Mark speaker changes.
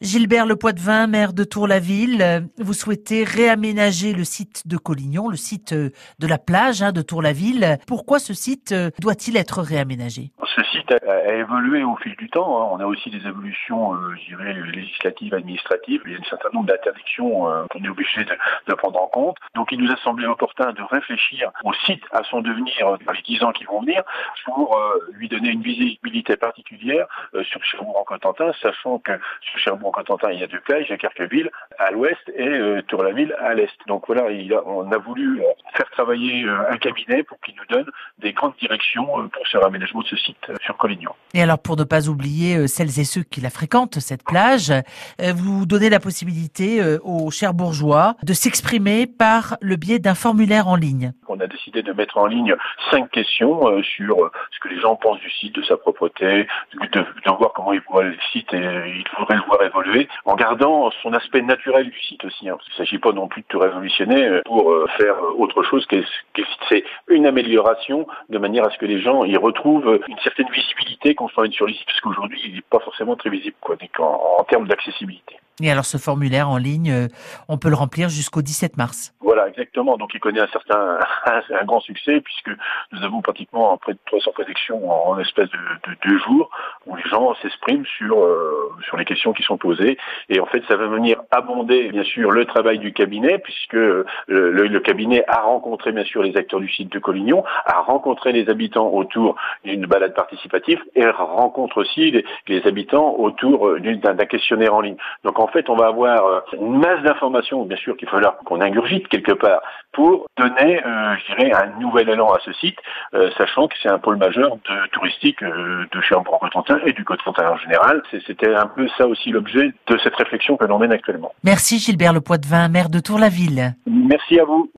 Speaker 1: Gilbert Le Poitvin, maire de Tour-la-Ville, vous souhaitez réaménager le site de Collignon, le site de la plage hein, de Tour-la-Ville. Pourquoi ce site doit-il être réaménagé?
Speaker 2: Ce site a, évolué au fil du temps. Hein. On a aussi des évolutions, euh, je dirais, législatives, administratives. Il y a un certain nombre d'interdictions euh, qu'on est obligé de, de, prendre en compte. Donc il nous a semblé opportun de réfléchir au site, à son devenir dans les 10 ans qui vont venir, pour euh, lui donner une visibilité particulière sur Cherbourg-en-Cotentin, sachant que sur Cherbourg Cotentin, il y a deux plages, il y a Carqueville à l'ouest et euh, Tour-la-Ville à l'est. Donc voilà, il a, on a voulu euh, faire travailler euh, un cabinet pour qu'il nous donne des grandes directions pour ce réaménagement de ce site Collignon.
Speaker 1: Et alors pour ne pas oublier celles et ceux qui la fréquentent, cette plage, vous donnez la possibilité aux Cherbourgeois de s'exprimer par le biais d'un formulaire en ligne.
Speaker 2: On a décidé de mettre en ligne cinq questions sur ce que les gens pensent du site, de sa propreté, de, de voir comment ils voient le site et il faudrait le voir évoluer en gardant son aspect naturel du site aussi. Hein. Il ne s'agit pas non plus de tout révolutionner euh, pour euh, faire euh, autre chose que c'est une amélioration de manière à ce que les gens y retrouvent une certaine visibilité qu'on soit sur le site, parce qu'aujourd'hui il n'est pas forcément très visible quoi, en termes d'accessibilité.
Speaker 1: Et alors ce formulaire en ligne, on peut le remplir jusqu'au 17 mars.
Speaker 2: Voilà, exactement. Donc il connaît un certain, un, grand succès puisque nous avons pratiquement près de 300 prédictions en, espèce de, deux jours où les gens s'expriment sur euh, sur les questions qui sont posées. Et en fait, ça va venir abonder bien sûr le travail du cabinet puisque le, le, cabinet a rencontré bien sûr les acteurs du site de Collignon, a rencontré les habitants autour d'une balade participative et rencontre aussi les, les habitants autour euh, d'un questionnaire en ligne. Donc en fait, on va avoir euh, une masse d'informations, bien sûr qu'il va falloir qu'on ingurgite quelque part pour donner, euh, je dirais, un nouvel élan à ce site, euh, sachant que c'est un pôle majeur de touristique euh, de Cherbourg-Cotentin et du Cotentin en général. C'était un peu ça aussi l'objet de cette réflexion que l'on mène actuellement.
Speaker 1: Merci Gilbert Le Poitvin, maire de Tour-la-Ville.
Speaker 2: Merci à vous.